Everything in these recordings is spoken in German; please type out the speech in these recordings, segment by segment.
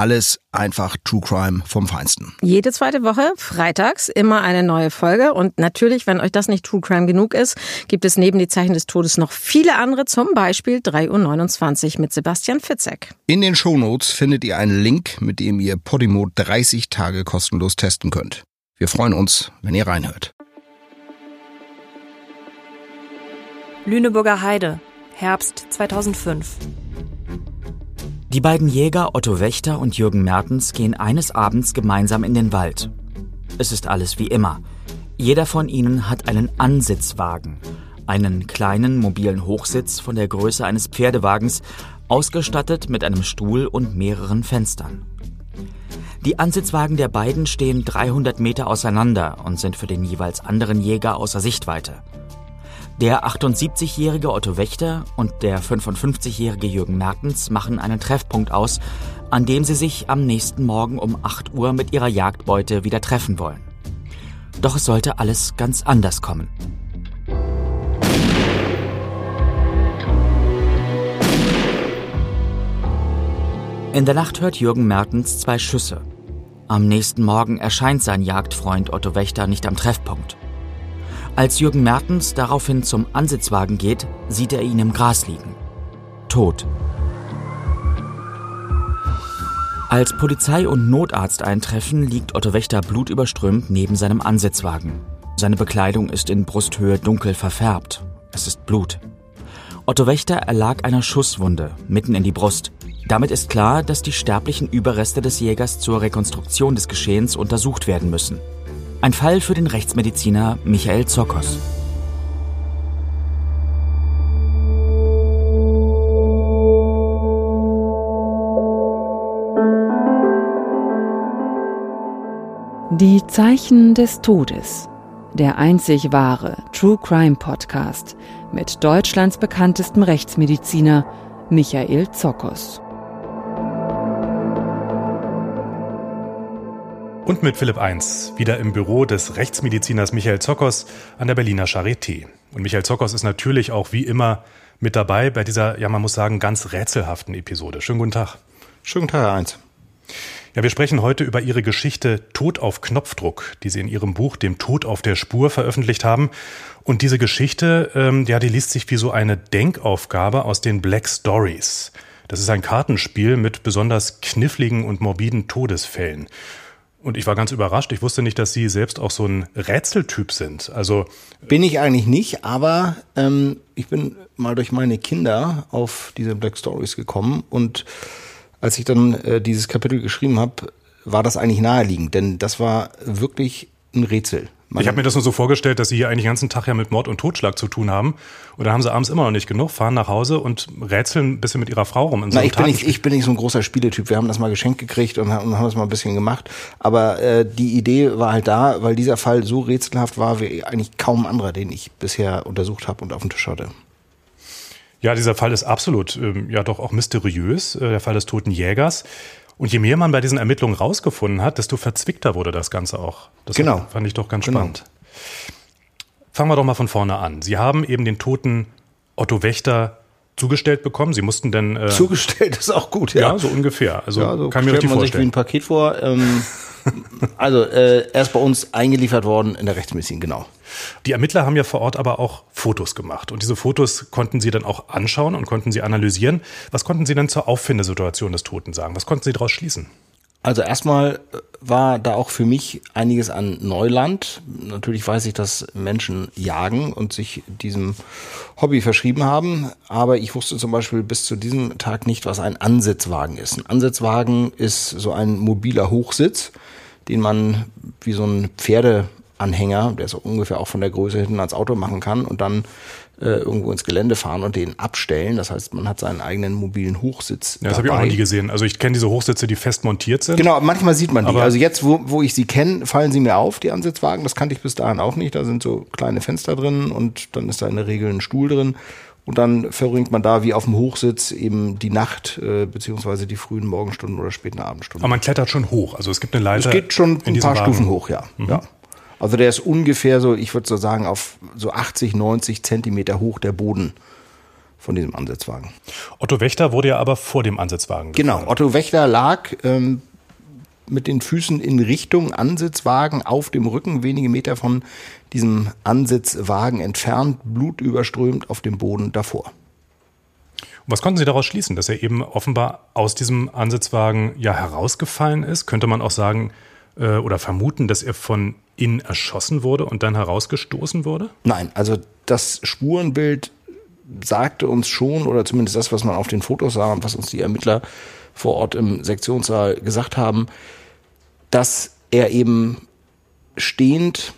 Alles einfach True Crime vom Feinsten. Jede zweite Woche, freitags, immer eine neue Folge. Und natürlich, wenn euch das nicht True Crime genug ist, gibt es neben die Zeichen des Todes noch viele andere, zum Beispiel 3.29 Uhr mit Sebastian Fitzek. In den Shownotes findet ihr einen Link, mit dem ihr Podimo 30 Tage kostenlos testen könnt. Wir freuen uns, wenn ihr reinhört. Lüneburger Heide, Herbst 2005. Die beiden Jäger Otto Wächter und Jürgen Mertens gehen eines Abends gemeinsam in den Wald. Es ist alles wie immer. Jeder von ihnen hat einen Ansitzwagen, einen kleinen mobilen Hochsitz von der Größe eines Pferdewagens, ausgestattet mit einem Stuhl und mehreren Fenstern. Die Ansitzwagen der beiden stehen 300 Meter auseinander und sind für den jeweils anderen Jäger außer Sichtweite. Der 78-jährige Otto Wächter und der 55-jährige Jürgen Mertens machen einen Treffpunkt aus, an dem sie sich am nächsten Morgen um 8 Uhr mit ihrer Jagdbeute wieder treffen wollen. Doch es sollte alles ganz anders kommen. In der Nacht hört Jürgen Mertens zwei Schüsse. Am nächsten Morgen erscheint sein Jagdfreund Otto Wächter nicht am Treffpunkt. Als Jürgen Mertens daraufhin zum Ansitzwagen geht, sieht er ihn im Gras liegen. Tot. Als Polizei und Notarzt eintreffen, liegt Otto Wächter blutüberströmt neben seinem Ansitzwagen. Seine Bekleidung ist in Brusthöhe dunkel verfärbt. Es ist Blut. Otto Wächter erlag einer Schusswunde mitten in die Brust. Damit ist klar, dass die sterblichen Überreste des Jägers zur Rekonstruktion des Geschehens untersucht werden müssen. Ein Fall für den Rechtsmediziner Michael Zokos. Die Zeichen des Todes. Der einzig wahre True Crime Podcast mit Deutschlands bekanntestem Rechtsmediziner Michael Zokos. Und mit Philipp 1, wieder im Büro des Rechtsmediziners Michael Zokos an der Berliner Charité. Und Michael Zokos ist natürlich auch wie immer mit dabei bei dieser, ja man muss sagen, ganz rätselhaften Episode. Schönen guten Tag. Schönen Tag, Herr 1. Ja, wir sprechen heute über Ihre Geschichte Tod auf Knopfdruck, die Sie in Ihrem Buch Dem Tod auf der Spur veröffentlicht haben. Und diese Geschichte, ähm, ja, die liest sich wie so eine Denkaufgabe aus den Black Stories. Das ist ein Kartenspiel mit besonders kniffligen und morbiden Todesfällen. Und ich war ganz überrascht. Ich wusste nicht, dass Sie selbst auch so ein Rätseltyp sind. Also bin ich eigentlich nicht, aber ähm, ich bin mal durch meine Kinder auf diese Black Stories gekommen und als ich dann äh, dieses Kapitel geschrieben habe, war das eigentlich naheliegend, denn das war wirklich ein Rätsel. Man ich habe mir das nur so vorgestellt, dass Sie hier eigentlich den ganzen Tag ja mit Mord und Totschlag zu tun haben. Und dann haben Sie abends immer noch nicht genug, fahren nach Hause und rätseln ein bisschen mit Ihrer Frau rum. In so Na, ich, bin nicht, ich bin nicht so ein großer Spieletyp. Wir haben das mal geschenkt gekriegt und haben, haben das mal ein bisschen gemacht. Aber äh, die Idee war halt da, weil dieser Fall so rätselhaft war wie eigentlich kaum anderer, den ich bisher untersucht habe und auf dem Tisch hatte. Ja, dieser Fall ist absolut, ähm, ja doch auch mysteriös, äh, der Fall des toten Jägers. Und je mehr man bei diesen Ermittlungen rausgefunden hat, desto verzwickter wurde das Ganze auch. Das genau. fand ich doch ganz genau. spannend. Fangen wir doch mal von vorne an. Sie haben eben den toten Otto Wächter zugestellt bekommen. Sie mussten denn äh, zugestellt ist auch gut, ja. Ja, so ungefähr. Also ja, so kann mir richtig man vorstellen. sich wie ein Paket vor. Ähm, also äh, er ist bei uns eingeliefert worden in der Rechtsmedizin, genau. Die Ermittler haben ja vor Ort aber auch Fotos gemacht. Und diese Fotos konnten Sie dann auch anschauen und konnten Sie analysieren. Was konnten Sie denn zur Auffindesituation des Toten sagen? Was konnten Sie daraus schließen? Also erstmal äh, war da auch für mich einiges an Neuland. Natürlich weiß ich, dass Menschen jagen und sich diesem Hobby verschrieben haben, aber ich wusste zum Beispiel bis zu diesem Tag nicht, was ein Ansitzwagen ist. Ein Ansitzwagen ist so ein mobiler Hochsitz, den man wie so ein Pferde Anhänger, der so ungefähr auch von der Größe hinten ans Auto machen kann und dann äh, irgendwo ins Gelände fahren und den abstellen. Das heißt, man hat seinen eigenen mobilen Hochsitz. Ja, das habe ich auch noch nie gesehen. Also ich kenne diese Hochsitze, die fest montiert sind. Genau, manchmal sieht man die. Aber also jetzt, wo, wo ich sie kenne, fallen sie mir auf, die Ansitzwagen. Das kannte ich bis dahin auch nicht. Da sind so kleine Fenster drin und dann ist da in der Regel ein Stuhl drin. Und dann verbringt man da wie auf dem Hochsitz eben die Nacht äh, beziehungsweise die frühen Morgenstunden oder späten Abendstunden. Aber man klettert schon hoch. Also es gibt eine Leiter. Es geht schon ein paar Wagen. Stufen hoch, ja. Mhm. ja. Also der ist ungefähr so, ich würde so sagen, auf so 80, 90 Zentimeter hoch der Boden von diesem Ansitzwagen. Otto Wächter wurde ja aber vor dem Ansitzwagen. Genau, Otto Wächter lag ähm, mit den Füßen in Richtung Ansitzwagen auf dem Rücken, wenige Meter von diesem Ansitzwagen entfernt, blutüberströmt auf dem Boden davor. Was konnten Sie daraus schließen, dass er eben offenbar aus diesem Ansitzwagen ja herausgefallen ist? Könnte man auch sagen äh, oder vermuten, dass er von innen erschossen wurde und dann herausgestoßen wurde? Nein, also das Spurenbild sagte uns schon, oder zumindest das, was man auf den Fotos sah und was uns die Ermittler vor Ort im Sektionssaal gesagt haben, dass er eben stehend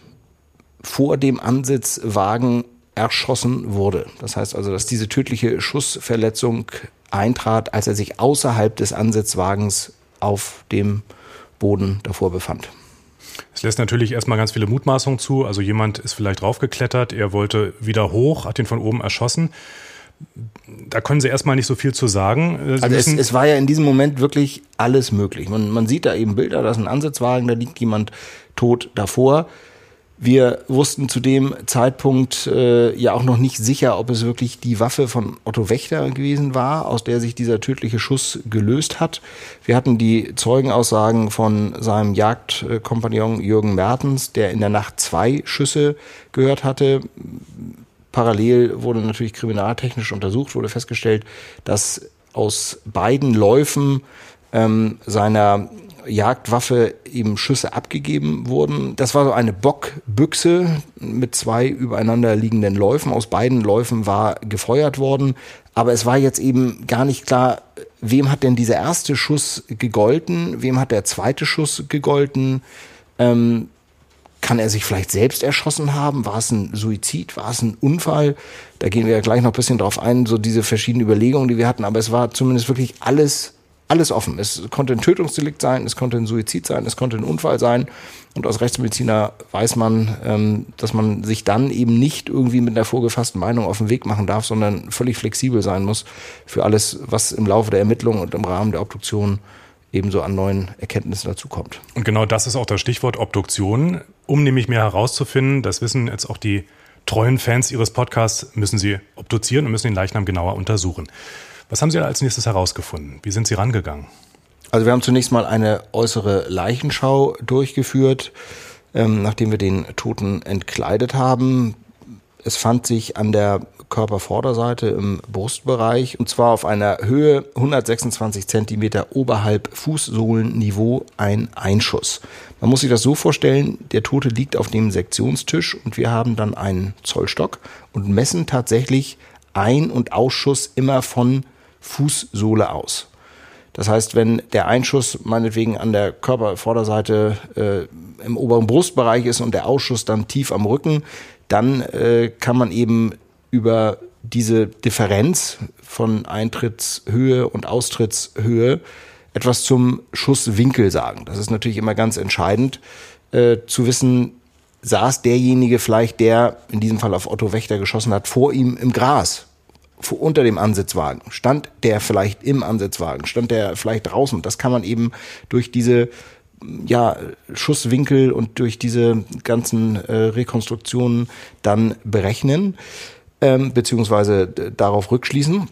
vor dem Ansitzwagen erschossen wurde. Das heißt also, dass diese tödliche Schussverletzung eintrat, als er sich außerhalb des Ansitzwagens auf dem Boden davor befand. Es lässt natürlich erstmal ganz viele Mutmaßungen zu. Also jemand ist vielleicht draufgeklettert, er wollte wieder hoch, hat ihn von oben erschossen. Da können Sie erstmal nicht so viel zu sagen. Äh, Sie also es, es, war ja in diesem Moment wirklich alles möglich. Man, man sieht da eben Bilder, da ist ein Ansitzwagen, da liegt jemand tot davor. Wir wussten zu dem Zeitpunkt äh, ja auch noch nicht sicher, ob es wirklich die Waffe von Otto Wächter gewesen war, aus der sich dieser tödliche Schuss gelöst hat. Wir hatten die Zeugenaussagen von seinem Jagdkompagnon Jürgen Mertens, der in der Nacht zwei Schüsse gehört hatte. Parallel wurde natürlich kriminaltechnisch untersucht, wurde festgestellt, dass aus beiden Läufen ähm, seiner Jagdwaffe eben Schüsse abgegeben wurden. Das war so eine Bockbüchse mit zwei übereinander liegenden Läufen. Aus beiden Läufen war gefeuert worden. Aber es war jetzt eben gar nicht klar, wem hat denn dieser erste Schuss gegolten, wem hat der zweite Schuss gegolten. Ähm, kann er sich vielleicht selbst erschossen haben? War es ein Suizid? War es ein Unfall? Da gehen wir ja gleich noch ein bisschen drauf ein, so diese verschiedenen Überlegungen, die wir hatten. Aber es war zumindest wirklich alles alles offen. Es konnte ein Tötungsdelikt sein, es konnte ein Suizid sein, es konnte ein Unfall sein. Und als Rechtsmediziner weiß man, ähm, dass man sich dann eben nicht irgendwie mit einer vorgefassten Meinung auf den Weg machen darf, sondern völlig flexibel sein muss für alles, was im Laufe der Ermittlungen und im Rahmen der Obduktion ebenso an neuen Erkenntnissen dazukommt. Und genau das ist auch das Stichwort Obduktion. Um nämlich mehr herauszufinden, das wissen jetzt auch die treuen Fans Ihres Podcasts, müssen Sie obduzieren und müssen den Leichnam genauer untersuchen. Was haben Sie als nächstes herausgefunden? Wie sind Sie rangegangen? Also wir haben zunächst mal eine äußere Leichenschau durchgeführt, ähm, nachdem wir den Toten entkleidet haben. Es fand sich an der Körpervorderseite im Brustbereich und zwar auf einer Höhe 126 Zentimeter oberhalb Fußsohlenniveau ein Einschuss. Man muss sich das so vorstellen, der Tote liegt auf dem Sektionstisch und wir haben dann einen Zollstock und messen tatsächlich Ein- und Ausschuss immer von Fußsohle aus. Das heißt, wenn der Einschuss meinetwegen an der Körpervorderseite äh, im oberen Brustbereich ist und der Ausschuss dann tief am Rücken, dann äh, kann man eben über diese Differenz von Eintrittshöhe und Austrittshöhe etwas zum Schusswinkel sagen. Das ist natürlich immer ganz entscheidend äh, zu wissen, saß derjenige vielleicht, der in diesem Fall auf Otto Wächter geschossen hat, vor ihm im Gras unter dem Ansitzwagen? Stand der vielleicht im Ansitzwagen? Stand der vielleicht draußen? Das kann man eben durch diese ja, Schusswinkel und durch diese ganzen äh, Rekonstruktionen dann berechnen, ähm, beziehungsweise darauf rückschließen.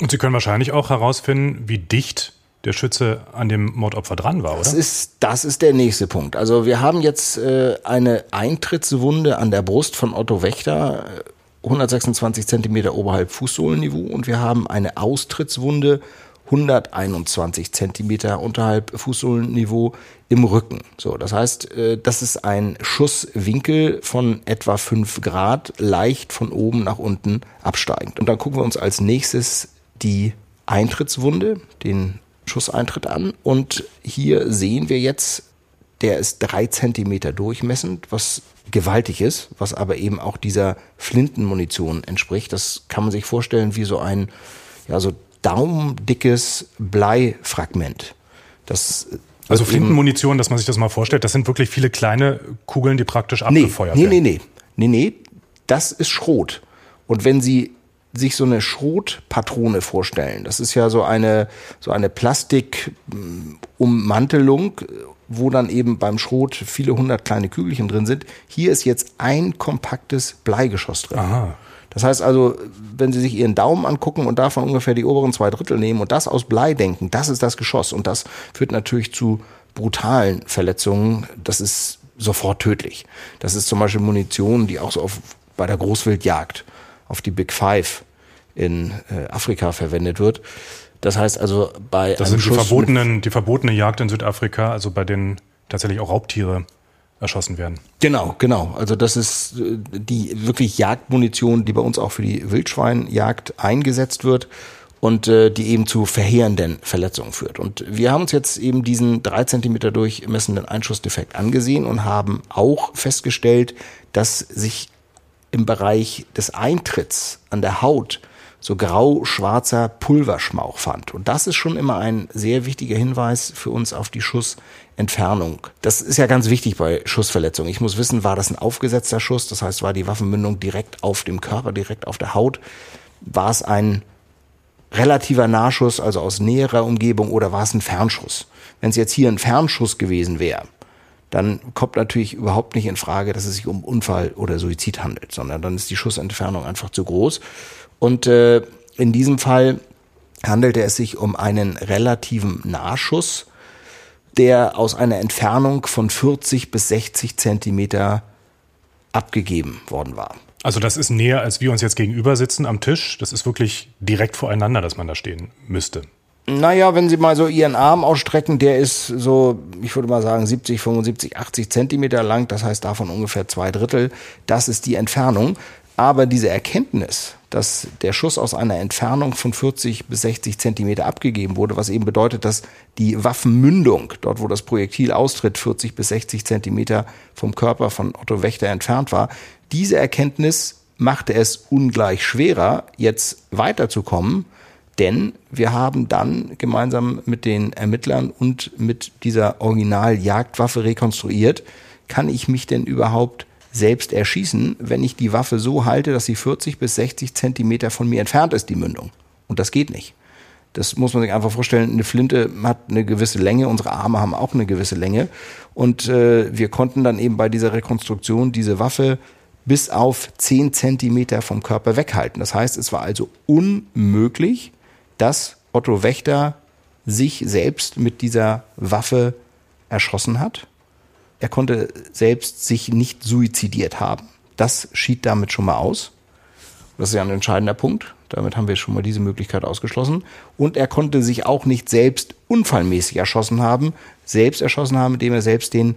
Und Sie können wahrscheinlich auch herausfinden, wie dicht der Schütze an dem Mordopfer dran war, oder? Das ist, das ist der nächste Punkt. Also wir haben jetzt äh, eine Eintrittswunde an der Brust von Otto Wächter 126 Zentimeter oberhalb Fußsohlenniveau und wir haben eine Austrittswunde 121 Zentimeter unterhalb Fußsohlenniveau im Rücken. So, das heißt, äh, das ist ein Schusswinkel von etwa 5 Grad, leicht von oben nach unten absteigend. Und dann gucken wir uns als nächstes die Eintrittswunde, den Schusseintritt an. Und hier sehen wir jetzt der ist drei Zentimeter durchmessend, was gewaltig ist, was aber eben auch dieser Flintenmunition entspricht. Das kann man sich vorstellen wie so ein, ja, so daumendickes Bleifragment. Das also Flintenmunition, dass man sich das mal vorstellt, das sind wirklich viele kleine Kugeln, die praktisch abgefeuert nee, werden. Nee, nee, nee, nee, das ist Schrot. Und wenn Sie sich so eine Schrotpatrone vorstellen, das ist ja so eine, so eine Plastikummantelung, wo dann eben beim Schrot viele hundert kleine Kügelchen drin sind. Hier ist jetzt ein kompaktes Bleigeschoss drin. Aha. Das heißt also, wenn Sie sich Ihren Daumen angucken und davon ungefähr die oberen zwei Drittel nehmen und das aus Blei denken, das ist das Geschoss. Und das führt natürlich zu brutalen Verletzungen. Das ist sofort tödlich. Das ist zum Beispiel Munition, die auch so auf, bei der Großwildjagd auf die Big Five in äh, Afrika verwendet wird. Das heißt also bei das sind die verbotenen, die verbotene Jagd in Südafrika, also bei denen tatsächlich auch Raubtiere erschossen werden. Genau, genau. Also das ist äh, die wirklich Jagdmunition, die bei uns auch für die Wildschweinjagd eingesetzt wird und äh, die eben zu verheerenden Verletzungen führt. Und wir haben uns jetzt eben diesen drei Zentimeter durchmessenden Einschussdefekt angesehen und haben auch festgestellt, dass sich im Bereich des Eintritts an der Haut so grau-schwarzer Pulverschmauch fand. Und das ist schon immer ein sehr wichtiger Hinweis für uns auf die Schussentfernung. Das ist ja ganz wichtig bei Schussverletzungen. Ich muss wissen, war das ein aufgesetzter Schuss? Das heißt, war die Waffenmündung direkt auf dem Körper, direkt auf der Haut? War es ein relativer Nahschuss, also aus näherer Umgebung, oder war es ein Fernschuss? Wenn es jetzt hier ein Fernschuss gewesen wäre, dann kommt natürlich überhaupt nicht in Frage, dass es sich um Unfall oder Suizid handelt, sondern dann ist die Schussentfernung einfach zu groß. Und äh, in diesem Fall handelte es sich um einen relativen Nahschuss, der aus einer Entfernung von 40 bis 60 Zentimeter abgegeben worden war. Also das ist näher, als wir uns jetzt gegenüber sitzen am Tisch. Das ist wirklich direkt voreinander, dass man da stehen müsste. Naja, wenn Sie mal so Ihren Arm ausstrecken, der ist so, ich würde mal sagen, 70, 75, 80 Zentimeter lang. Das heißt davon ungefähr zwei Drittel. Das ist die Entfernung. Aber diese Erkenntnis, dass der Schuss aus einer Entfernung von 40 bis 60 Zentimeter abgegeben wurde, was eben bedeutet, dass die Waffenmündung, dort wo das Projektil austritt, 40 bis 60 Zentimeter vom Körper von Otto Wächter entfernt war, diese Erkenntnis machte es ungleich schwerer, jetzt weiterzukommen, denn wir haben dann gemeinsam mit den Ermittlern und mit dieser Original-Jagdwaffe rekonstruiert, kann ich mich denn überhaupt selbst erschießen, wenn ich die Waffe so halte, dass sie 40 bis 60 Zentimeter von mir entfernt ist, die Mündung. Und das geht nicht. Das muss man sich einfach vorstellen. Eine Flinte hat eine gewisse Länge, unsere Arme haben auch eine gewisse Länge. Und äh, wir konnten dann eben bei dieser Rekonstruktion diese Waffe bis auf 10 Zentimeter vom Körper weghalten. Das heißt, es war also unmöglich, dass Otto Wächter sich selbst mit dieser Waffe erschossen hat er konnte selbst sich nicht suizidiert haben. Das schied damit schon mal aus. Das ist ja ein entscheidender Punkt. Damit haben wir schon mal diese Möglichkeit ausgeschlossen. Und er konnte sich auch nicht selbst unfallmäßig erschossen haben, selbst erschossen haben, indem er selbst den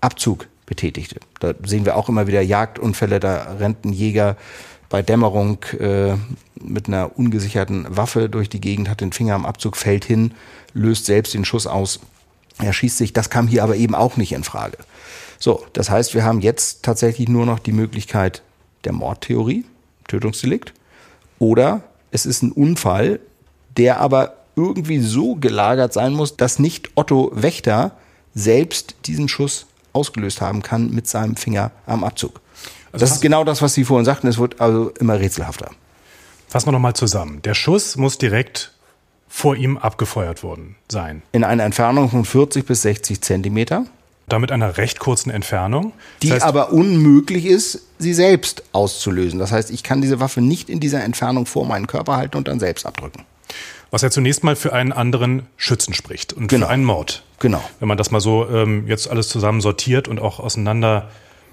Abzug betätigte. Da sehen wir auch immer wieder Jagdunfälle, da rennt ein Jäger bei Dämmerung äh, mit einer ungesicherten Waffe durch die Gegend, hat den Finger am Abzug, fällt hin, löst selbst den Schuss aus er schießt sich, das kam hier aber eben auch nicht in Frage. So, das heißt, wir haben jetzt tatsächlich nur noch die Möglichkeit der Mordtheorie, Tötungsdelikt, oder es ist ein Unfall, der aber irgendwie so gelagert sein muss, dass nicht Otto Wächter selbst diesen Schuss ausgelöst haben kann mit seinem Finger am Abzug. Also das ist genau das, was Sie vorhin sagten. Es wird also immer rätselhafter. Fassen wir nochmal zusammen. Der Schuss muss direkt vor ihm abgefeuert worden sein. In einer Entfernung von 40 bis 60 Zentimeter. Damit einer recht kurzen Entfernung. Die heißt, aber unmöglich ist, sie selbst auszulösen. Das heißt, ich kann diese Waffe nicht in dieser Entfernung vor meinen Körper halten und dann selbst abdrücken. Was ja zunächst mal für einen anderen Schützen spricht und genau. für einen Mord. Genau. Wenn man das mal so ähm, jetzt alles zusammen sortiert und auch auseinander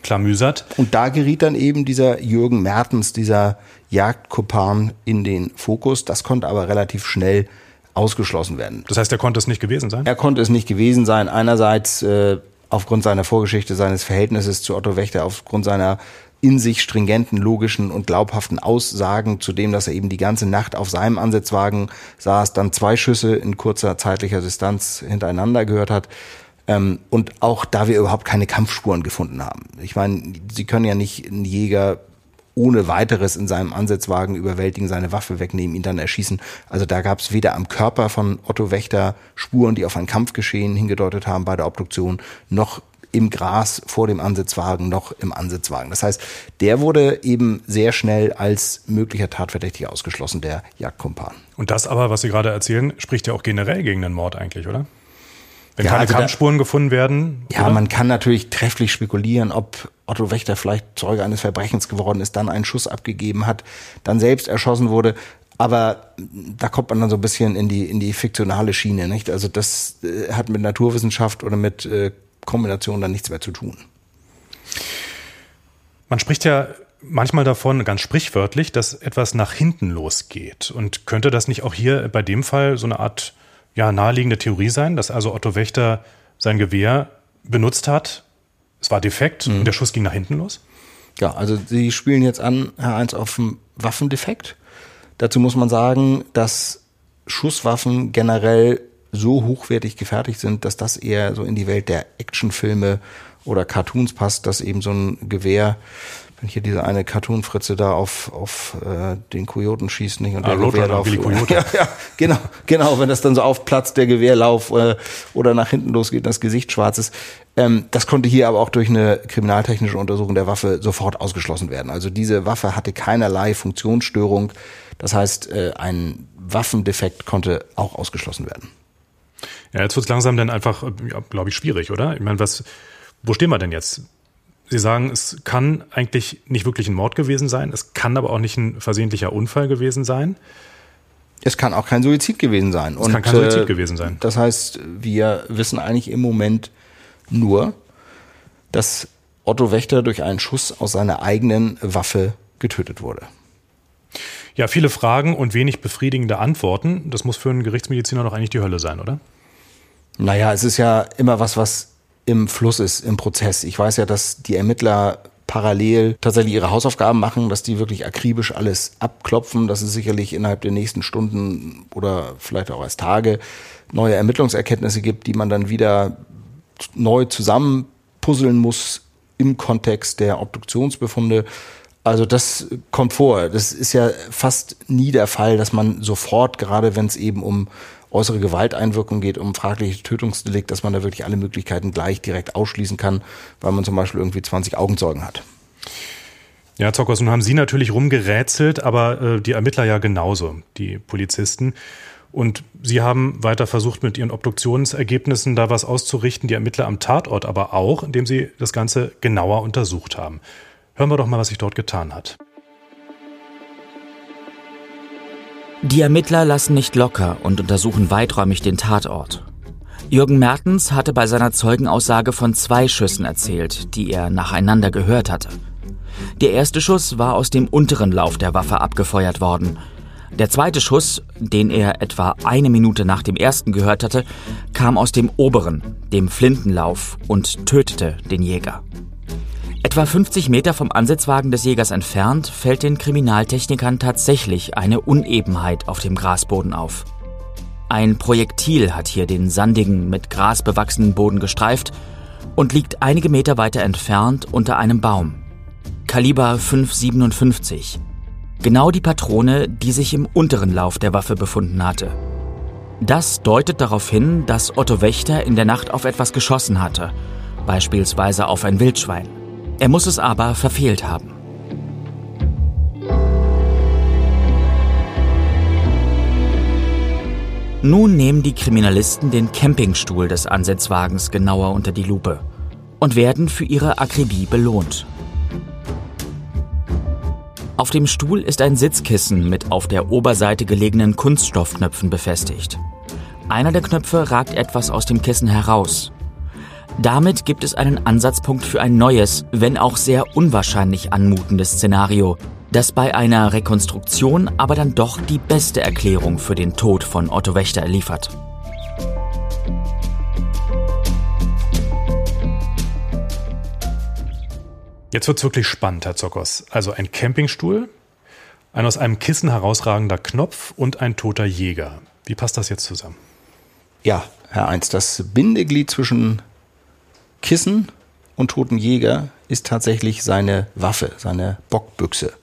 klamüsert. Und da geriet dann eben dieser Jürgen Mertens, dieser Jagdkopan in den Fokus. Das konnte aber relativ schnell ausgeschlossen werden. Das heißt, er konnte es nicht gewesen sein? Er konnte es nicht gewesen sein. Einerseits äh, aufgrund seiner Vorgeschichte, seines Verhältnisses zu Otto Wächter, aufgrund seiner in sich stringenten, logischen und glaubhaften Aussagen, zu dem, dass er eben die ganze Nacht auf seinem Ansitzwagen saß, dann zwei Schüsse in kurzer zeitlicher Distanz hintereinander gehört hat. Ähm, und auch da wir überhaupt keine Kampfspuren gefunden haben. Ich meine, Sie können ja nicht einen Jäger ohne weiteres in seinem Ansatzwagen überwältigen, seine Waffe wegnehmen, ihn dann erschießen. Also da gab es weder am Körper von Otto Wächter Spuren, die auf ein Kampfgeschehen hingedeutet haben bei der Obduktion, noch im Gras vor dem Ansitzwagen noch im Ansitzwagen. Das heißt, der wurde eben sehr schnell als möglicher Tatverdächtiger ausgeschlossen, der Jagdkumpan. Und das aber, was Sie gerade erzählen, spricht ja auch generell gegen den Mord eigentlich, oder? Wenn ja, keine also Kampfspuren da, gefunden werden. Ja, oder? man kann natürlich trefflich spekulieren, ob Otto Wächter vielleicht Zeuge eines Verbrechens geworden ist, dann einen Schuss abgegeben hat, dann selbst erschossen wurde. Aber da kommt man dann so ein bisschen in die, in die fiktionale Schiene, nicht? Also das äh, hat mit Naturwissenschaft oder mit äh, Kombination dann nichts mehr zu tun. Man spricht ja manchmal davon, ganz sprichwörtlich, dass etwas nach hinten losgeht. Und könnte das nicht auch hier bei dem Fall so eine Art ja, naheliegende Theorie sein, dass also Otto Wächter sein Gewehr benutzt hat, es war defekt mhm. und der Schuss ging nach hinten los? Ja, also Sie spielen jetzt an, Herr Eins, auf einen Waffendefekt. Dazu muss man sagen, dass Schusswaffen generell so hochwertig gefertigt sind, dass das eher so in die Welt der Actionfilme oder Cartoons passt, dass eben so ein Gewehr, wenn hier diese eine Cartoon-Fritze da auf, auf äh, den Kojoten schießt, nicht? Und ah, der Gewehrlauf. Ja, ja, genau, genau, wenn das dann so aufplatzt, der Gewehrlauf äh, oder nach hinten losgeht, das Gesicht schwarz ist. Ähm, das konnte hier aber auch durch eine kriminaltechnische Untersuchung der Waffe sofort ausgeschlossen werden. Also diese Waffe hatte keinerlei Funktionsstörung. Das heißt, äh, ein Waffendefekt konnte auch ausgeschlossen werden. Ja, jetzt wird es langsam dann einfach, ja, glaube ich, schwierig, oder? Ich meine, was, wo stehen wir denn jetzt? Sie sagen, es kann eigentlich nicht wirklich ein Mord gewesen sein, es kann aber auch nicht ein versehentlicher Unfall gewesen sein. Es kann auch kein Suizid gewesen sein. Es Und, kann kein Suizid äh, gewesen sein. Das heißt, wir wissen eigentlich im Moment nur, dass Otto Wächter durch einen Schuss aus seiner eigenen Waffe getötet wurde. Ja, viele Fragen und wenig befriedigende Antworten. Das muss für einen Gerichtsmediziner doch eigentlich die Hölle sein, oder? Naja, es ist ja immer was, was im Fluss ist, im Prozess. Ich weiß ja, dass die Ermittler parallel tatsächlich ihre Hausaufgaben machen, dass die wirklich akribisch alles abklopfen, dass es sicherlich innerhalb der nächsten Stunden oder vielleicht auch erst Tage neue Ermittlungserkenntnisse gibt, die man dann wieder neu zusammenpuzzeln muss im Kontext der Obduktionsbefunde. Also das kommt vor. Das ist ja fast nie der Fall, dass man sofort, gerade wenn es eben um äußere Gewalteinwirkung geht, um fragliche Tötungsdelikt, dass man da wirklich alle Möglichkeiten gleich direkt ausschließen kann, weil man zum Beispiel irgendwie 20 Augenzeugen hat. Ja, Zockers, nun haben Sie natürlich rumgerätselt, aber äh, die Ermittler ja genauso, die Polizisten. Und Sie haben weiter versucht, mit Ihren Obduktionsergebnissen da was auszurichten, die Ermittler am Tatort aber auch, indem Sie das Ganze genauer untersucht haben. Hören wir doch mal, was sich dort getan hat. Die Ermittler lassen nicht locker und untersuchen weiträumig den Tatort. Jürgen Mertens hatte bei seiner Zeugenaussage von zwei Schüssen erzählt, die er nacheinander gehört hatte. Der erste Schuss war aus dem unteren Lauf der Waffe abgefeuert worden. Der zweite Schuss, den er etwa eine Minute nach dem ersten gehört hatte, kam aus dem oberen, dem Flintenlauf und tötete den Jäger. Etwa 50 Meter vom Ansitzwagen des Jägers entfernt fällt den Kriminaltechnikern tatsächlich eine Unebenheit auf dem Grasboden auf. Ein Projektil hat hier den sandigen, mit Gras bewachsenen Boden gestreift und liegt einige Meter weiter entfernt unter einem Baum. Kaliber 557. Genau die Patrone, die sich im unteren Lauf der Waffe befunden hatte. Das deutet darauf hin, dass Otto Wächter in der Nacht auf etwas geschossen hatte, beispielsweise auf ein Wildschwein. Er muss es aber verfehlt haben. Nun nehmen die Kriminalisten den Campingstuhl des Ansetzwagens genauer unter die Lupe und werden für ihre Akribie belohnt. Auf dem Stuhl ist ein Sitzkissen mit auf der Oberseite gelegenen Kunststoffknöpfen befestigt. Einer der Knöpfe ragt etwas aus dem Kissen heraus. Damit gibt es einen Ansatzpunkt für ein neues, wenn auch sehr unwahrscheinlich anmutendes Szenario, das bei einer Rekonstruktion aber dann doch die beste Erklärung für den Tod von Otto Wächter liefert. Jetzt wird es wirklich spannend, Herr Zockers. Also ein Campingstuhl, ein aus einem Kissen herausragender Knopf und ein toter Jäger. Wie passt das jetzt zusammen? Ja, Herr Eins, das Bindeglied zwischen Kissen und toten Jäger ist tatsächlich seine Waffe, seine Bockbüchse.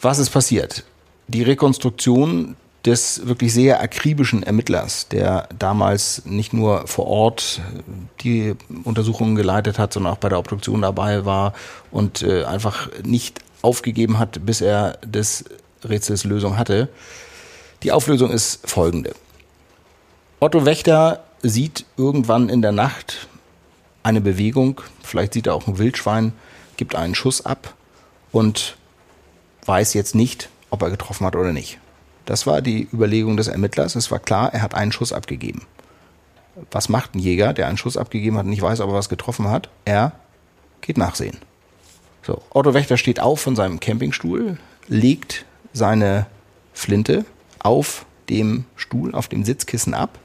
Was ist passiert? Die Rekonstruktion des wirklich sehr akribischen Ermittlers, der damals nicht nur vor Ort die Untersuchungen geleitet hat, sondern auch bei der Obduktion dabei war und äh, einfach nicht aufgegeben hat, bis er des Rätsels Lösung hatte. Die Auflösung ist folgende. Otto Wächter sieht irgendwann in der Nacht eine Bewegung, vielleicht sieht er auch ein Wildschwein, gibt einen Schuss ab und weiß jetzt nicht, ob er getroffen hat oder nicht. Das war die Überlegung des Ermittlers. Es war klar, er hat einen Schuss abgegeben. Was macht ein Jäger, der einen Schuss abgegeben hat und nicht weiß, ob er was getroffen hat? Er geht nachsehen. So, Otto Wächter steht auf von seinem Campingstuhl, legt seine Flinte auf dem Stuhl, auf dem Sitzkissen ab,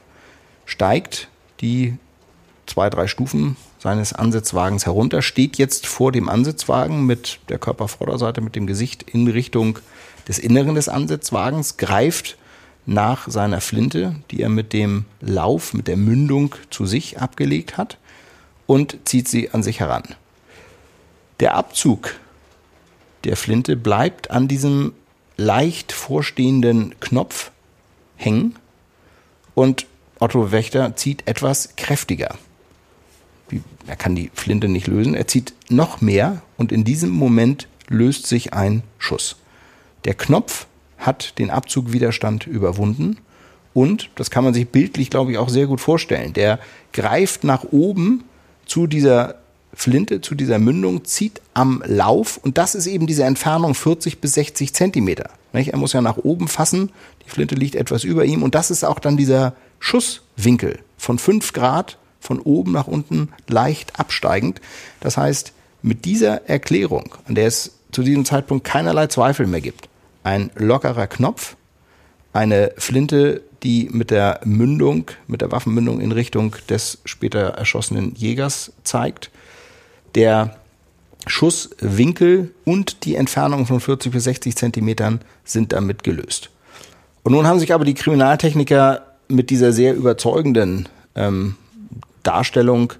steigt die zwei, drei Stufen seines Ansitzwagens herunter, steht jetzt vor dem Ansitzwagen mit der Körpervorderseite, mit dem Gesicht in Richtung des Inneren des Ansitzwagens, greift nach seiner Flinte, die er mit dem Lauf, mit der Mündung zu sich abgelegt hat, und zieht sie an sich heran. Der Abzug der Flinte bleibt an diesem leicht vorstehenden Knopf hängen und Otto Wächter zieht etwas kräftiger. Er kann die Flinte nicht lösen, er zieht noch mehr und in diesem Moment löst sich ein Schuss. Der Knopf hat den Abzugwiderstand überwunden und, das kann man sich bildlich, glaube ich, auch sehr gut vorstellen, der greift nach oben zu dieser Flinte, zu dieser Mündung, zieht am Lauf und das ist eben diese Entfernung 40 bis 60 Zentimeter. Er muss ja nach oben fassen, die Flinte liegt etwas über ihm und das ist auch dann dieser Schusswinkel von 5 Grad von oben nach unten leicht absteigend. Das heißt, mit dieser Erklärung, an der es zu diesem Zeitpunkt keinerlei Zweifel mehr gibt, ein lockerer Knopf, eine Flinte, die mit der Mündung, mit der Waffenmündung in Richtung des später erschossenen Jägers zeigt, der Schusswinkel und die Entfernung von 40 bis 60 Zentimetern sind damit gelöst. Und nun haben sich aber die Kriminaltechniker mit dieser sehr überzeugenden ähm, Darstellung,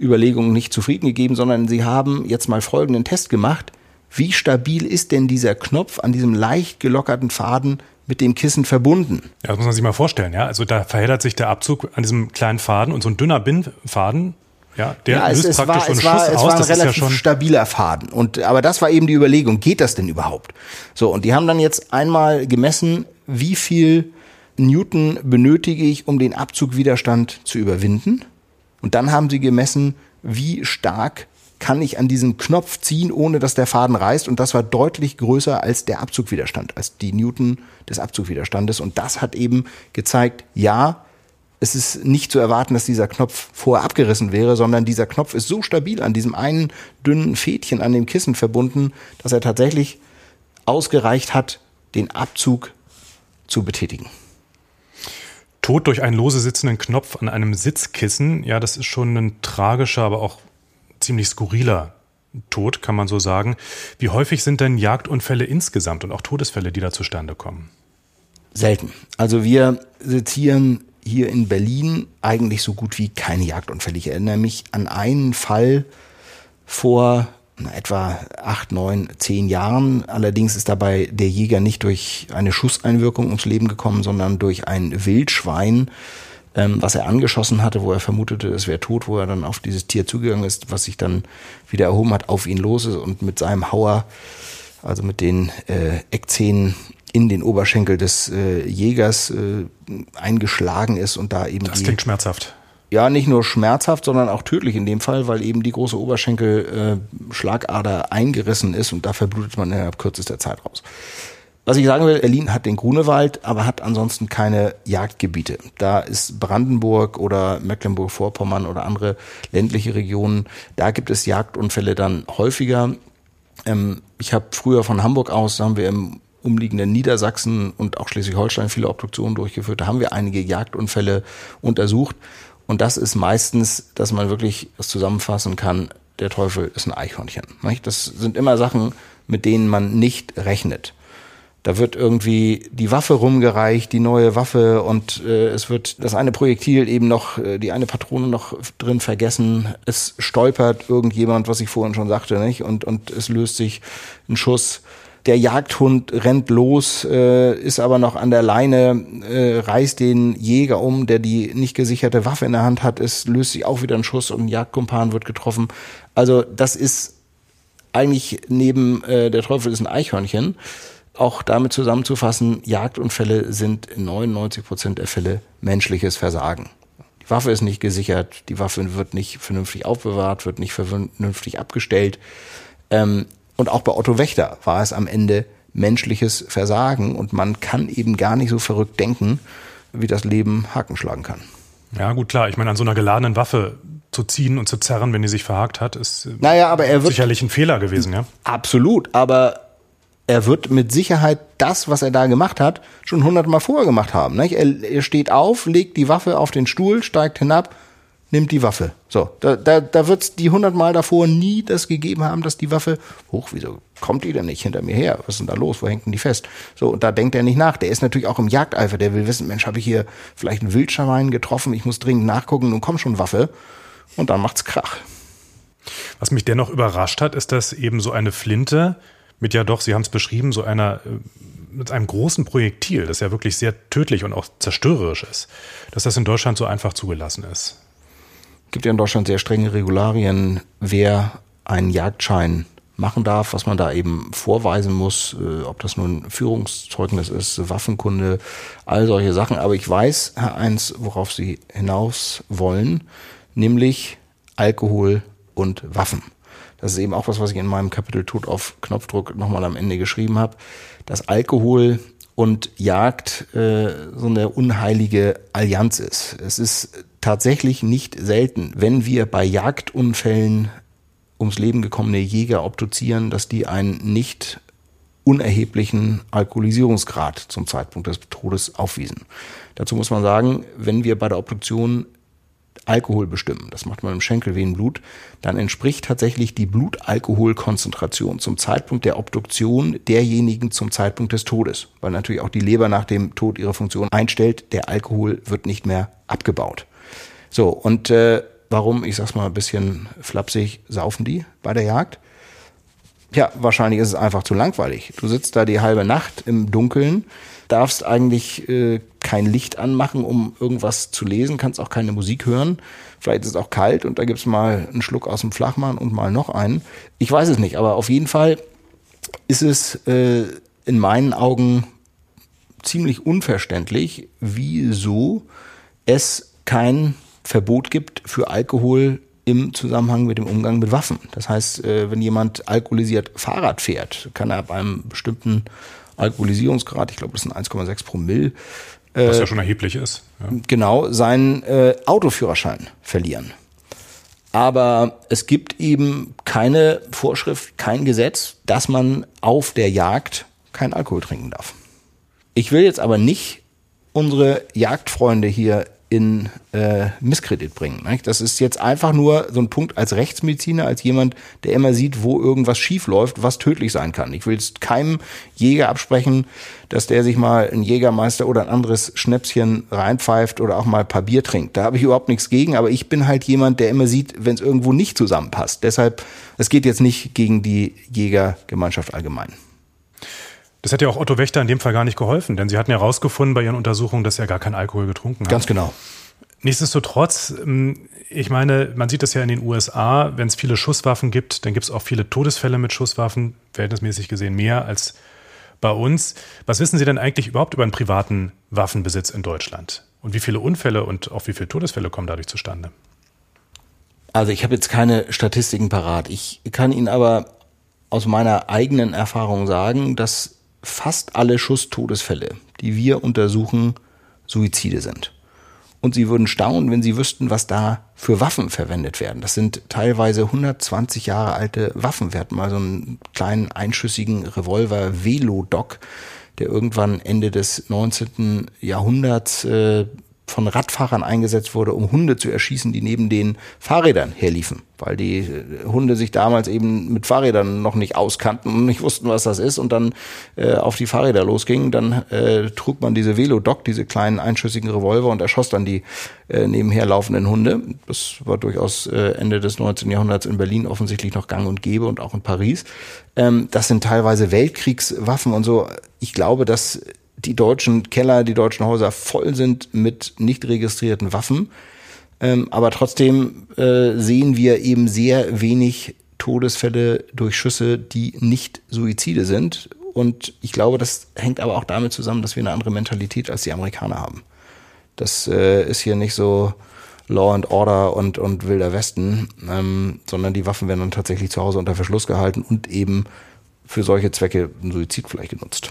Überlegungen nicht zufrieden gegeben, sondern sie haben jetzt mal folgenden Test gemacht. Wie stabil ist denn dieser Knopf an diesem leicht gelockerten Faden mit dem Kissen verbunden? Ja, das muss man sich mal vorstellen, ja. Also da verheddert sich der Abzug an diesem kleinen Faden und so ein dünner Bindfaden, ja, der ja, es, löst es praktisch war, so einen es war, Schuss es aus. war ein das ist ja relativ schon stabiler Faden. Und, aber das war eben die Überlegung, geht das denn überhaupt? So, und die haben dann jetzt einmal gemessen, wie viel Newton benötige ich, um den Abzugwiderstand zu überwinden. Und dann haben sie gemessen, wie stark kann ich an diesem Knopf ziehen, ohne dass der Faden reißt. Und das war deutlich größer als der Abzugwiderstand, als die Newton des Abzugwiderstandes. Und das hat eben gezeigt, ja, es ist nicht zu erwarten, dass dieser Knopf vorher abgerissen wäre, sondern dieser Knopf ist so stabil an diesem einen dünnen Fädchen an dem Kissen verbunden, dass er tatsächlich ausgereicht hat, den Abzug zu betätigen. Tod durch einen lose sitzenden Knopf an einem Sitzkissen, ja, das ist schon ein tragischer, aber auch ziemlich skurriler Tod, kann man so sagen. Wie häufig sind denn Jagdunfälle insgesamt und auch Todesfälle, die da zustande kommen? Selten. Also wir sezieren hier in Berlin eigentlich so gut wie keine Jagdunfälle. Ich erinnere mich an einen Fall vor etwa acht, neun, zehn Jahren. Allerdings ist dabei der Jäger nicht durch eine Schusseinwirkung ums Leben gekommen, sondern durch ein Wildschwein, ähm, was er angeschossen hatte, wo er vermutete, es wäre tot, wo er dann auf dieses Tier zugegangen ist, was sich dann wieder erhoben hat, auf ihn los ist und mit seinem Hauer, also mit den äh, Eckzähnen in den Oberschenkel des äh, Jägers äh, eingeschlagen ist und da eben Das klingt schmerzhaft. Ja nicht nur schmerzhaft, sondern auch tödlich in dem Fall, weil eben die große Oberschenkel äh, eingerissen ist und da verblutet man innerhalb kürzester Zeit raus. Was ich sagen will, Berlin hat den Grunewald, aber hat ansonsten keine Jagdgebiete. Da ist Brandenburg oder Mecklenburg-Vorpommern oder andere ländliche Regionen, da gibt es Jagdunfälle dann häufiger. Ähm, ich habe früher von Hamburg aus, da haben wir im umliegenden Niedersachsen und auch Schleswig-Holstein viele Obduktionen durchgeführt. Da haben wir einige Jagdunfälle untersucht. Und das ist meistens, dass man wirklich das zusammenfassen kann, der Teufel ist ein Eichhörnchen. Nicht? Das sind immer Sachen, mit denen man nicht rechnet. Da wird irgendwie die Waffe rumgereicht, die neue Waffe und äh, es wird das eine Projektil eben noch, äh, die eine Patrone noch drin vergessen. Es stolpert irgendjemand, was ich vorhin schon sagte, nicht? Und, und es löst sich ein Schuss. Der Jagdhund rennt los, äh, ist aber noch an der Leine, äh, reißt den Jäger um, der die nicht gesicherte Waffe in der Hand hat. Es löst sich auch wieder ein Schuss und ein Jagdkumpan wird getroffen. Also das ist eigentlich neben äh, der Teufel ist ein Eichhörnchen auch damit zusammenzufassen, Jagdunfälle sind in 99 Prozent der Fälle menschliches Versagen. Die Waffe ist nicht gesichert, die Waffe wird nicht vernünftig aufbewahrt, wird nicht vernünftig abgestellt. Ähm, und auch bei Otto Wächter war es am Ende menschliches Versagen und man kann eben gar nicht so verrückt denken, wie das Leben Haken schlagen kann. Ja, gut, klar. Ich meine, an so einer geladenen Waffe zu ziehen und zu zerren, wenn die sich verhakt hat, ist naja, aber er wird, sicherlich ein Fehler gewesen, ja? Absolut, aber er wird mit Sicherheit das, was er da gemacht hat, schon hundertmal vorher gemacht haben. Nicht? Er, er steht auf, legt die Waffe auf den Stuhl, steigt hinab, nimmt die Waffe. So, da, da, da wird es die hundertmal davor nie das gegeben haben, dass die Waffe, hoch, wieso kommt die denn nicht hinter mir her? Was ist denn da los? Wo hängt denn die fest? So, und da denkt er nicht nach. Der ist natürlich auch im Jagdeifer, der will wissen, Mensch, habe ich hier vielleicht einen Wildschwein getroffen, ich muss dringend nachgucken, nun komm schon Waffe. Und dann macht's Krach. Was mich dennoch überrascht hat, ist, dass eben so eine Flinte mit ja doch, Sie haben es beschrieben, so einer äh, mit einem großen Projektil, das ja wirklich sehr tödlich und auch zerstörerisch ist, dass das in Deutschland so einfach zugelassen ist. Gibt ja in Deutschland sehr strenge Regularien, wer einen Jagdschein machen darf, was man da eben vorweisen muss, äh, ob das nun Führungszeugnis ist, Waffenkunde, all solche Sachen. Aber ich weiß, Herr Eins, worauf Sie hinaus wollen, nämlich Alkohol und Waffen. Das ist eben auch was, was ich in meinem Kapitel Tod auf Knopfdruck nochmal am Ende geschrieben habe, dass Alkohol und Jagd äh, so eine unheilige Allianz ist. Es ist tatsächlich nicht selten, wenn wir bei Jagdunfällen ums Leben gekommene Jäger obduzieren, dass die einen nicht unerheblichen Alkoholisierungsgrad zum Zeitpunkt des Todes aufwiesen. Dazu muss man sagen, wenn wir bei der Obduktion Alkohol bestimmen, das macht man im Schenkelvenenblut, dann entspricht tatsächlich die Blutalkoholkonzentration zum Zeitpunkt der Obduktion derjenigen zum Zeitpunkt des Todes, weil natürlich auch die Leber nach dem Tod ihre Funktion einstellt, der Alkohol wird nicht mehr abgebaut. So, und äh, warum, ich sag's mal ein bisschen flapsig, saufen die bei der Jagd? Ja, wahrscheinlich ist es einfach zu langweilig. Du sitzt da die halbe Nacht im Dunkeln, darfst eigentlich äh, kein Licht anmachen, um irgendwas zu lesen, kannst auch keine Musik hören. Vielleicht ist es auch kalt und da gibt's mal einen Schluck aus dem Flachmann und mal noch einen. Ich weiß es nicht, aber auf jeden Fall ist es äh, in meinen Augen ziemlich unverständlich, wieso es kein Verbot gibt für Alkohol im Zusammenhang mit dem Umgang mit Waffen. Das heißt, äh, wenn jemand alkoholisiert Fahrrad fährt, kann er ab einem bestimmten Alkoholisierungsgrad, ich glaube, das sind 1,6 Promille, was ja äh, schon erheblich ist. Ja. Genau, seinen äh, Autoführerschein verlieren. Aber es gibt eben keine Vorschrift, kein Gesetz, dass man auf der Jagd kein Alkohol trinken darf. Ich will jetzt aber nicht unsere Jagdfreunde hier in äh, Misskredit bringen. Nicht? Das ist jetzt einfach nur so ein Punkt als Rechtsmediziner, als jemand, der immer sieht, wo irgendwas schief läuft, was tödlich sein kann. Ich will es keinem Jäger absprechen, dass der sich mal ein Jägermeister oder ein anderes Schnäpschen reinpfeift oder auch mal ein paar Bier trinkt. Da habe ich überhaupt nichts gegen, aber ich bin halt jemand, der immer sieht, wenn es irgendwo nicht zusammenpasst. Deshalb, es geht jetzt nicht gegen die Jägergemeinschaft allgemein. Das hätte ja auch Otto Wächter in dem Fall gar nicht geholfen, denn Sie hatten ja herausgefunden bei Ihren Untersuchungen, dass er gar keinen Alkohol getrunken hat. Ganz genau. Nichtsdestotrotz, ähm, ich meine, man sieht das ja in den USA, wenn es viele Schusswaffen gibt, dann gibt es auch viele Todesfälle mit Schusswaffen, verhältnismäßig gesehen mehr als bei uns. Was wissen Sie denn eigentlich überhaupt über einen privaten Waffenbesitz in Deutschland? Und wie viele Unfälle und auch wie viele Todesfälle kommen dadurch zustande? Also ich habe jetzt keine Statistiken parat. Ich kann Ihnen aber aus meiner eigenen Erfahrung sagen, dass fast alle Schusstodesfälle, die wir untersuchen, Suizide sind. Und Sie würden staunen, wenn Sie wüssten, was da für Waffen verwendet werden. Das sind teilweise 120 Jahre alte Waffen. Wir hatten mal so einen kleinen einschüssigen Revolver Velodoc, der irgendwann Ende des 19. Jahrhunderts äh, von Radfahrern eingesetzt wurde, um Hunde zu erschießen, die neben den Fahrrädern herliefen, weil die äh, Hunde sich damals eben mit Fahrrädern noch nicht auskannten und nicht wussten, was das ist und dann äh, auf die Fahrräder losgingen. Dann äh, trug man diese Velodoc, diese kleinen einschüssigen Revolver und erschoss dann die äh, nebenher laufenden Hunde. Das war durchaus äh, Ende des 19. Jahrhunderts in Berlin offensichtlich noch gang und gäbe und auch in Paris. Ähm, das sind teilweise Weltkriegswaffen und so. Ich glaube, dass die deutschen Keller, die deutschen Häuser voll sind mit nicht registrierten Waffen. Ähm, aber trotzdem äh, sehen wir eben sehr wenig Todesfälle durch Schüsse, die nicht Suizide sind. Und ich glaube, das hängt aber auch damit zusammen, dass wir eine andere Mentalität als die Amerikaner haben. Das äh, ist hier nicht so Law and Order und, und Wilder Westen, ähm, sondern die Waffen werden dann tatsächlich zu Hause unter Verschluss gehalten und eben für solche Zwecke ein Suizid vielleicht genutzt.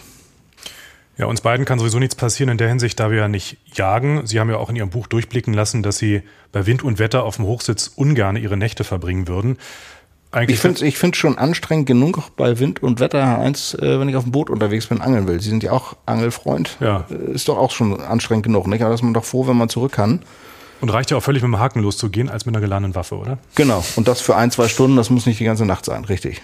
Ja, uns beiden kann sowieso nichts passieren in der Hinsicht, da wir ja nicht jagen. Sie haben ja auch in Ihrem Buch durchblicken lassen, dass Sie bei Wind und Wetter auf dem Hochsitz ungern Ihre Nächte verbringen würden. Eigentlich ich finde es ich find's schon anstrengend genug bei Wind und Wetter eins, äh, wenn ich auf dem Boot unterwegs bin, angeln will. Sie sind ja auch Angelfreund. Ja. Äh, ist doch auch schon anstrengend genug, nicht? Aber da ist man doch froh, wenn man zurück kann. Und reicht ja auch völlig mit dem Haken loszugehen, als mit einer geladenen Waffe, oder? Genau. Und das für ein, zwei Stunden, das muss nicht die ganze Nacht sein, richtig.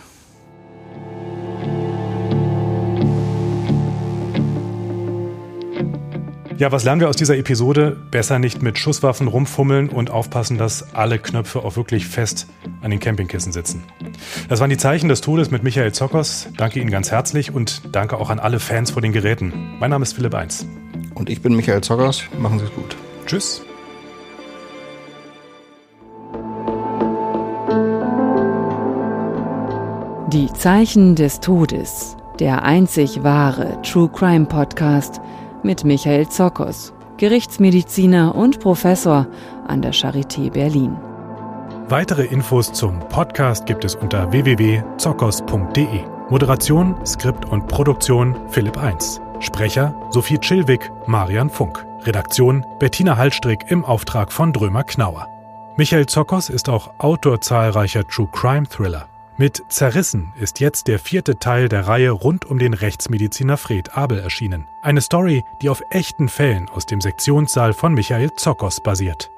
Ja, was lernen wir aus dieser Episode? Besser nicht mit Schusswaffen rumfummeln und aufpassen, dass alle Knöpfe auch wirklich fest an den Campingkissen sitzen. Das waren die Zeichen des Todes mit Michael Zockers. Danke Ihnen ganz herzlich und danke auch an alle Fans vor den Geräten. Mein Name ist Philipp Eins. Und ich bin Michael Zockers. Machen Sie es gut. Tschüss. Die Zeichen des Todes. Der einzig wahre True Crime Podcast – mit Michael Zokos, Gerichtsmediziner und Professor an der Charité Berlin. Weitere Infos zum Podcast gibt es unter www.zokos.de. Moderation, Skript und Produktion Philipp 1. Sprecher Sophie Chilwig, Marian Funk. Redaktion Bettina Hallstrick im Auftrag von Drömer Knauer. Michael Zokos ist auch Autor zahlreicher True Crime Thriller. Mit Zerrissen ist jetzt der vierte Teil der Reihe rund um den Rechtsmediziner Fred Abel erschienen. Eine Story, die auf echten Fällen aus dem Sektionssaal von Michael Zokos basiert.